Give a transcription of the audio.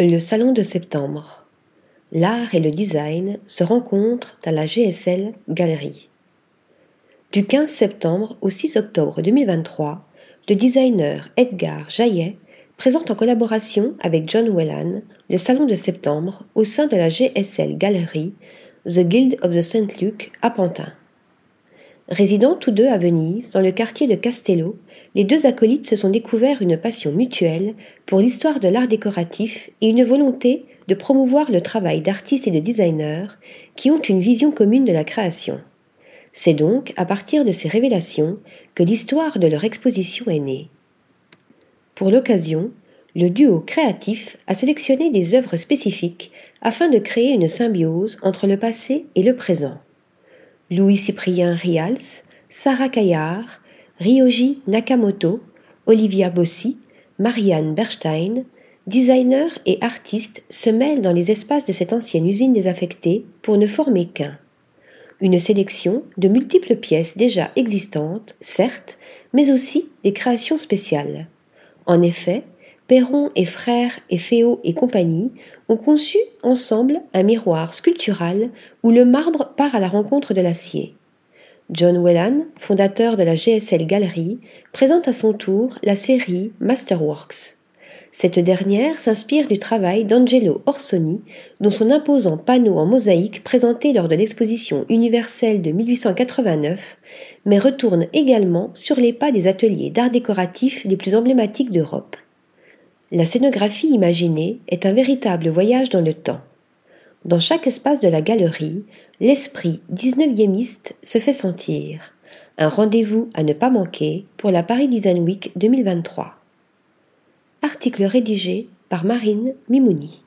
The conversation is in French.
Le Salon de septembre. L'art et le design se rencontrent à la GSL Galerie. Du 15 septembre au 6 octobre 2023, le designer Edgar Jaillet présente en collaboration avec John Whelan le Salon de septembre au sein de la GSL Galerie The Guild of the St. Luke à Pantin. Résidant tous deux à Venise, dans le quartier de Castello, les deux acolytes se sont découverts une passion mutuelle pour l'histoire de l'art décoratif et une volonté de promouvoir le travail d'artistes et de designers qui ont une vision commune de la création. C'est donc à partir de ces révélations que l'histoire de leur exposition est née. Pour l'occasion, le duo créatif a sélectionné des œuvres spécifiques afin de créer une symbiose entre le passé et le présent. Louis-Cyprien Rials, Sarah Caillard, Ryoji Nakamoto, Olivia Bossi, Marianne Berstein, designers et artistes se mêlent dans les espaces de cette ancienne usine désaffectée pour ne former qu'un. Une sélection de multiples pièces déjà existantes, certes, mais aussi des créations spéciales. En effet, Perron et frères et Féo et compagnie ont conçu ensemble un miroir sculptural où le marbre part à la rencontre de l'acier. John Whelan, fondateur de la GSL Gallery, présente à son tour la série Masterworks. Cette dernière s'inspire du travail d'Angelo Orsoni, dont son imposant panneau en mosaïque présenté lors de l'exposition universelle de 1889, mais retourne également sur les pas des ateliers d'art décoratif les plus emblématiques d'Europe. La scénographie imaginée est un véritable voyage dans le temps. Dans chaque espace de la galerie, l'esprit 19e se fait sentir. Un rendez-vous à ne pas manquer pour la Paris Design Week 2023. Article rédigé par Marine Mimouni.